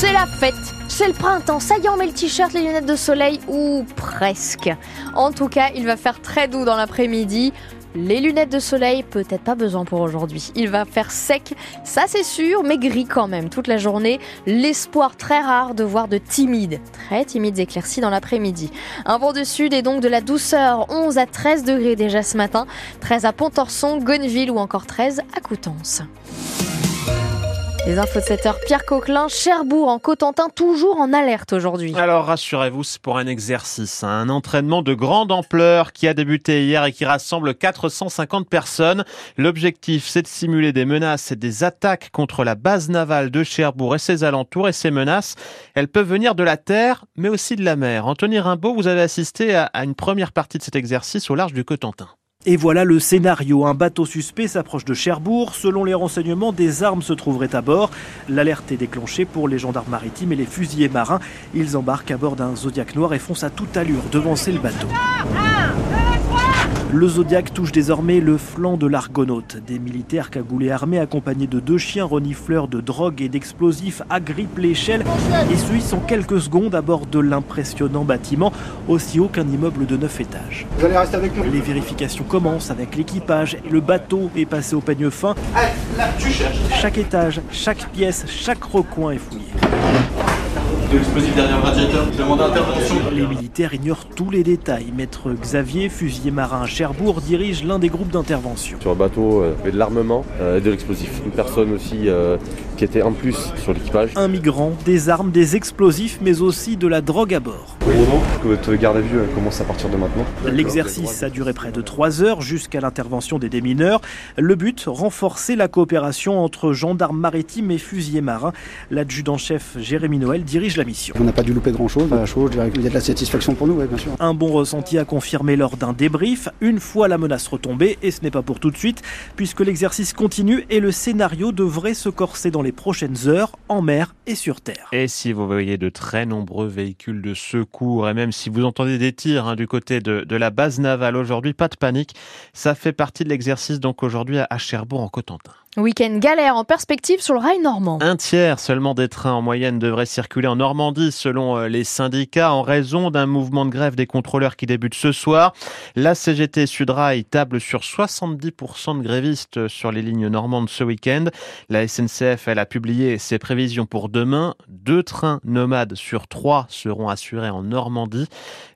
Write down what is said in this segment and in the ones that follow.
C'est la fête, c'est le printemps, ça y est on met le t-shirt, les lunettes de soleil, ou presque. En tout cas, il va faire très doux dans l'après-midi. Les lunettes de soleil, peut-être pas besoin pour aujourd'hui. Il va faire sec, ça c'est sûr, mais gris quand même toute la journée. L'espoir très rare de voir de timides, très timides éclaircies dans l'après-midi. Un vent de sud et donc de la douceur, 11 à 13 degrés déjà ce matin, 13 à Pontorson, Gonneville ou encore 13 à Coutances. Les infos de 7 heures, Pierre Coquelin, Cherbourg en Cotentin, toujours en alerte aujourd'hui. Alors rassurez-vous, c'est pour un exercice, hein. un entraînement de grande ampleur qui a débuté hier et qui rassemble 450 personnes. L'objectif, c'est de simuler des menaces et des attaques contre la base navale de Cherbourg et ses alentours. Et ces menaces, elles peuvent venir de la terre, mais aussi de la mer. Anthony Rimbaud, vous avez assisté à une première partie de cet exercice au large du Cotentin. Et voilà le scénario. Un bateau suspect s'approche de Cherbourg. Selon les renseignements, des armes se trouveraient à bord. L'alerte est déclenchée pour les gendarmes maritimes et les fusiliers marins. Ils embarquent à bord d'un Zodiac noir et foncent à toute allure devancer le bateau. Le Zodiac touche désormais le flanc de l'Argonaute. Des militaires cagoulés armés accompagnés de deux chiens renifleurs de drogue et d'explosifs agrippent l'échelle et se en quelques secondes à bord de l'impressionnant bâtiment, aussi haut qu'un immeuble de 9 étages. Vous allez rester avec nous Les vérifications commencent avec l'équipage et le bateau est passé au peigne fin. Allez, là, tu cherches. Chaque étage, chaque pièce, chaque recoin est fouillé de l'explosif derrière radiateur. Demande intervention. Les militaires ignorent tous les détails. Maître Xavier, fusilier marin à Cherbourg, dirige l'un des groupes d'intervention. Sur le bateau, euh, il y avait de l'armement euh, et de l'explosif. Une personne aussi euh, qui était en plus sur l'équipage. Un migrant, des armes, des explosifs, mais aussi de la drogue à bord. que votre garde à vue commence à partir de maintenant. L'exercice a duré près de 3 heures jusqu'à l'intervention des démineurs. Le but, renforcer la coopération entre gendarmes maritimes et fusiliers marins. L'adjudant-chef Jérémy Noël dirige la mission. On n'a pas dû louper grand-chose. Chose, qu'il y a de la satisfaction pour nous, bien sûr. Un bon ressenti à confirmer lors d'un débrief, une fois la menace retombée, et ce n'est pas pour tout de suite, puisque l'exercice continue et le scénario devrait se corser dans les prochaines heures, en mer et sur terre. Et si vous voyez de très nombreux véhicules de secours, et même si vous entendez des tirs hein, du côté de, de, la base navale aujourd'hui, pas de panique, ça fait partie de l'exercice donc aujourd'hui à Cherbourg en Cotentin. Week-end galère en perspective sur le rail normand. Un tiers seulement des trains en moyenne devraient circuler en Normandie selon euh, les syndicats en raison d'un mouvement de grève des contrôleurs qui débute ce soir. La CGT Sudrail table sur 70% de grévistes sur les lignes normandes ce week-end. La SNCF, elle a publié ses prévisions pour demain. Deux trains nomades sur trois seront assurés en Normandie.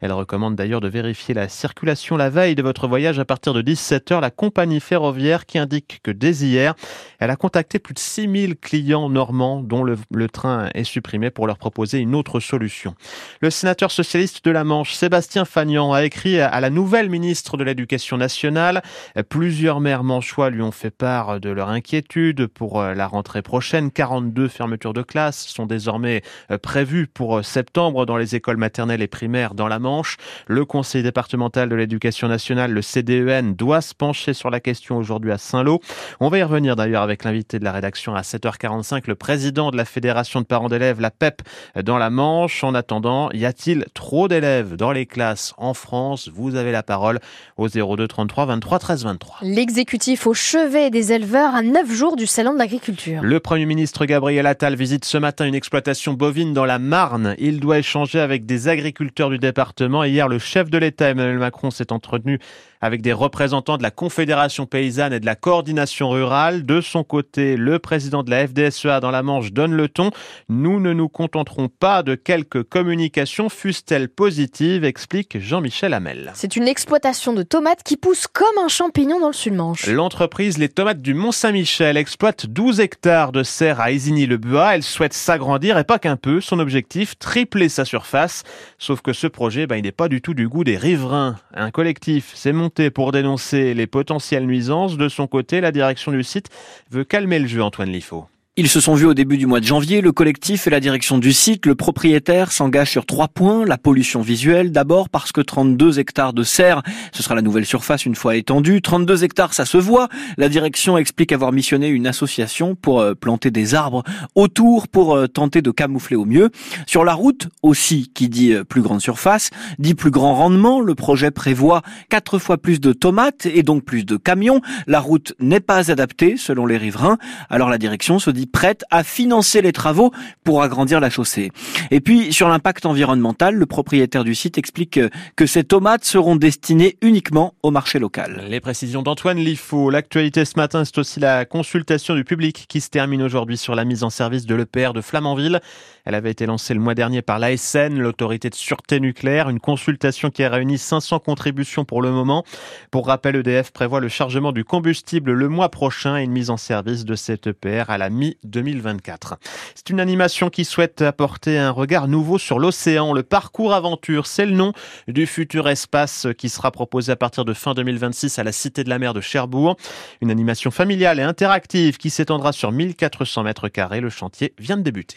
Elle recommande d'ailleurs de vérifier la circulation la veille de votre voyage à partir de 17h. La compagnie ferroviaire qui indique que dès hier, elle a contacté plus de 6000 clients normands dont le, train est supprimé pour leur proposer une autre solution. Le sénateur socialiste de la Manche, Sébastien Fagnan, a écrit à la nouvelle ministre de l'Éducation nationale. Plusieurs maires manchois lui ont fait part de leur inquiétude pour euh, la rentrée prochaine. 42 fermetures de classes sont désormais euh, prévues pour euh, septembre dans les écoles maternelles et primaires dans la Manche. Le conseil départemental de l'éducation nationale, le CDEN, doit se pencher sur la question aujourd'hui à Saint-Lô. On va y revenir d'ailleurs avec l'invité de la rédaction à 7h45, le président de la Fédération de parents d'élèves, la PEP, dans la Manche. En attendant, y a-t-il trop d'élèves dans les classes en France? Vous avez la parole au 02 33 23 13 23. L'exécutif au chevet des éleveurs à 9 jours du Salon de l'agriculture. Le Premier ministre Gabriel Attal visite ce matin une exploitation bovine dans la Marne. Il doit échanger avec des agriculteurs du département. Hier, le chef de l'État, Emmanuel Macron, s'est entretenu avec des représentants de la Confédération paysanne et de la coordination rurale. De son côté, le président de la FDSEA dans la Manche donne le ton. Nous ne nous contenterons pas de quelques communications, fussent-elles positives, explique Jean-Michel Hamel. C'est une exploitation de tomates qui pousse comme un champignon dans le sud-Manche. L'entreprise Les Tomates du Mont-Saint-Michel exploite 12 hectares de serre à Isigny-le-Bois. Elle souhaite s'agrandir et pas qu'un peu. Son objectif, tripler sa surface. Sauf que ce projet, ben, il n'est pas du tout du goût des riverains. Un collectif s'est monté pour dénoncer les potentielles nuisances. De son côté, la direction du site veut calmer le jeu, Antoine Liffaut. Ils se sont vus au début du mois de janvier. Le collectif et la direction du site, le propriétaire s'engagent sur trois points. La pollution visuelle, d'abord parce que 32 hectares de serre, ce sera la nouvelle surface une fois étendue. 32 hectares, ça se voit. La direction explique avoir missionné une association pour euh, planter des arbres autour pour euh, tenter de camoufler au mieux. Sur la route aussi, qui dit euh, plus grande surface, dit plus grand rendement. Le projet prévoit quatre fois plus de tomates et donc plus de camions. La route n'est pas adaptée selon les riverains. Alors la direction se dit prête à financer les travaux pour agrandir la chaussée. Et puis, sur l'impact environnemental, le propriétaire du site explique que ces tomates seront destinées uniquement au marché local. Les précisions d'Antoine Liffaut. L'actualité ce matin, c'est aussi la consultation du public qui se termine aujourd'hui sur la mise en service de l'EPR de Flamanville. Elle avait été lancée le mois dernier par l'ASN, l'autorité de sûreté nucléaire, une consultation qui a réuni 500 contributions pour le moment. Pour rappel, EDF prévoit le chargement du combustible le mois prochain et une mise en service de cette EPR à la mi-2024. C'est une animation qui souhaite apporter un regard nouveau sur l'océan. Le parcours aventure, c'est le nom du futur espace qui sera proposé à partir de fin 2026 à la Cité de la Mer de Cherbourg. Une animation familiale et interactive qui s'étendra sur 1400 mètres carrés. Le chantier vient de débuter.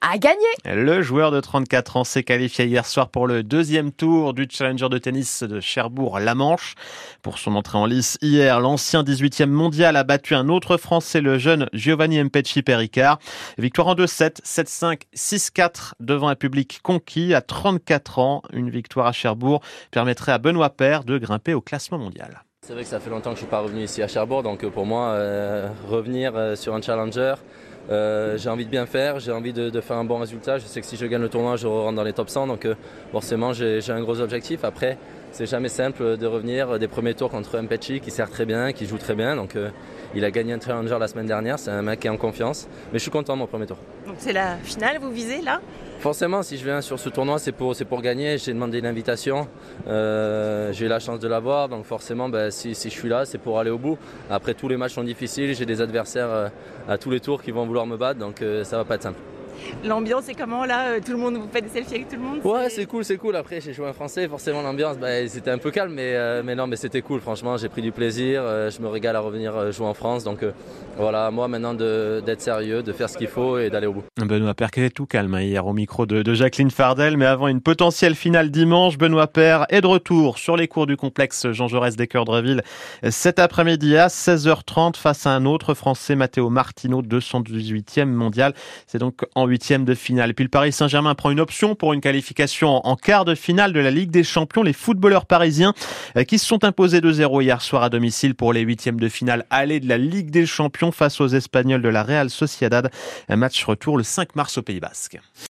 A gagné. Le joueur de 34 ans s'est qualifié hier soir pour le deuxième tour du Challenger de tennis de Cherbourg-La Manche. Pour son entrée en lice hier, l'ancien 18e mondial a battu un autre Français, le jeune Giovanni Mpecci Pericard. Victoire en 2-7, 7-5, 6-4 devant un public conquis à 34 ans. Une victoire à Cherbourg permettrait à Benoît Paire de grimper au classement mondial. C'est vrai que ça fait longtemps que je suis pas revenu ici à Cherbourg, donc pour moi, euh, revenir euh, sur un challenger, euh, j'ai envie de bien faire, j'ai envie de, faire un bon résultat. Je sais que si je gagne le tournoi, je rentre dans les top 100. Donc euh, forcément, j'ai un gros objectif. Après, c'est jamais simple de revenir des premiers tours contre Mpecci qui sert très bien, qui joue très bien. Donc euh, il a gagné un challenger la semaine dernière. C'est un mec qui est en confiance. Mais je suis content de mon premier tour. Donc c'est la finale, vous visez là? Forcément, si je viens sur ce tournoi, c'est pour, pour gagner. J'ai demandé une invitation. Euh, j'ai eu la chance de l'avoir. Donc forcément, ben, si, si, je suis là, c'est pour aller au bout. Après, tous les matchs sont difficiles. J'ai des adversaires euh, à tous les tours qui vont vouloir me battre. Donc euh, ça va pas être simple. L'ambiance est comment là Tout le monde, vous faites des selfies avec tout le monde Ouais, c'est cool, c'est cool. Après, j'ai joué en français, forcément l'ambiance, bah, c'était un peu calme, mais, euh, mais non, mais c'était cool. Franchement, j'ai pris du plaisir. Euh, je me régale à revenir euh, jouer en France. Donc voilà, moi maintenant d'être sérieux, de faire ce qu'il faut et d'aller au bout. Benoît Père qui est tout calme hein, hier au micro de, de, Jacqueline Fardel, mais avant une potentielle finale dimanche, Benoît Père est de retour sur les cours du complexe Jean Jaurès des Cœurs de Reville cet après-midi à 16h30 face à un autre Français, Matteo Martino, 218e mondial. C'est donc en huitième de finale. Puis le Paris Saint-Germain prend une option pour une qualification en quart de finale de la Ligue des Champions. Les footballeurs parisiens qui se sont imposés 2-0 hier soir à domicile pour les huitièmes de finale aller de la Ligue des Champions face aux Espagnols de la Real Sociedad. Un match retour le 5 mars au Pays Basque.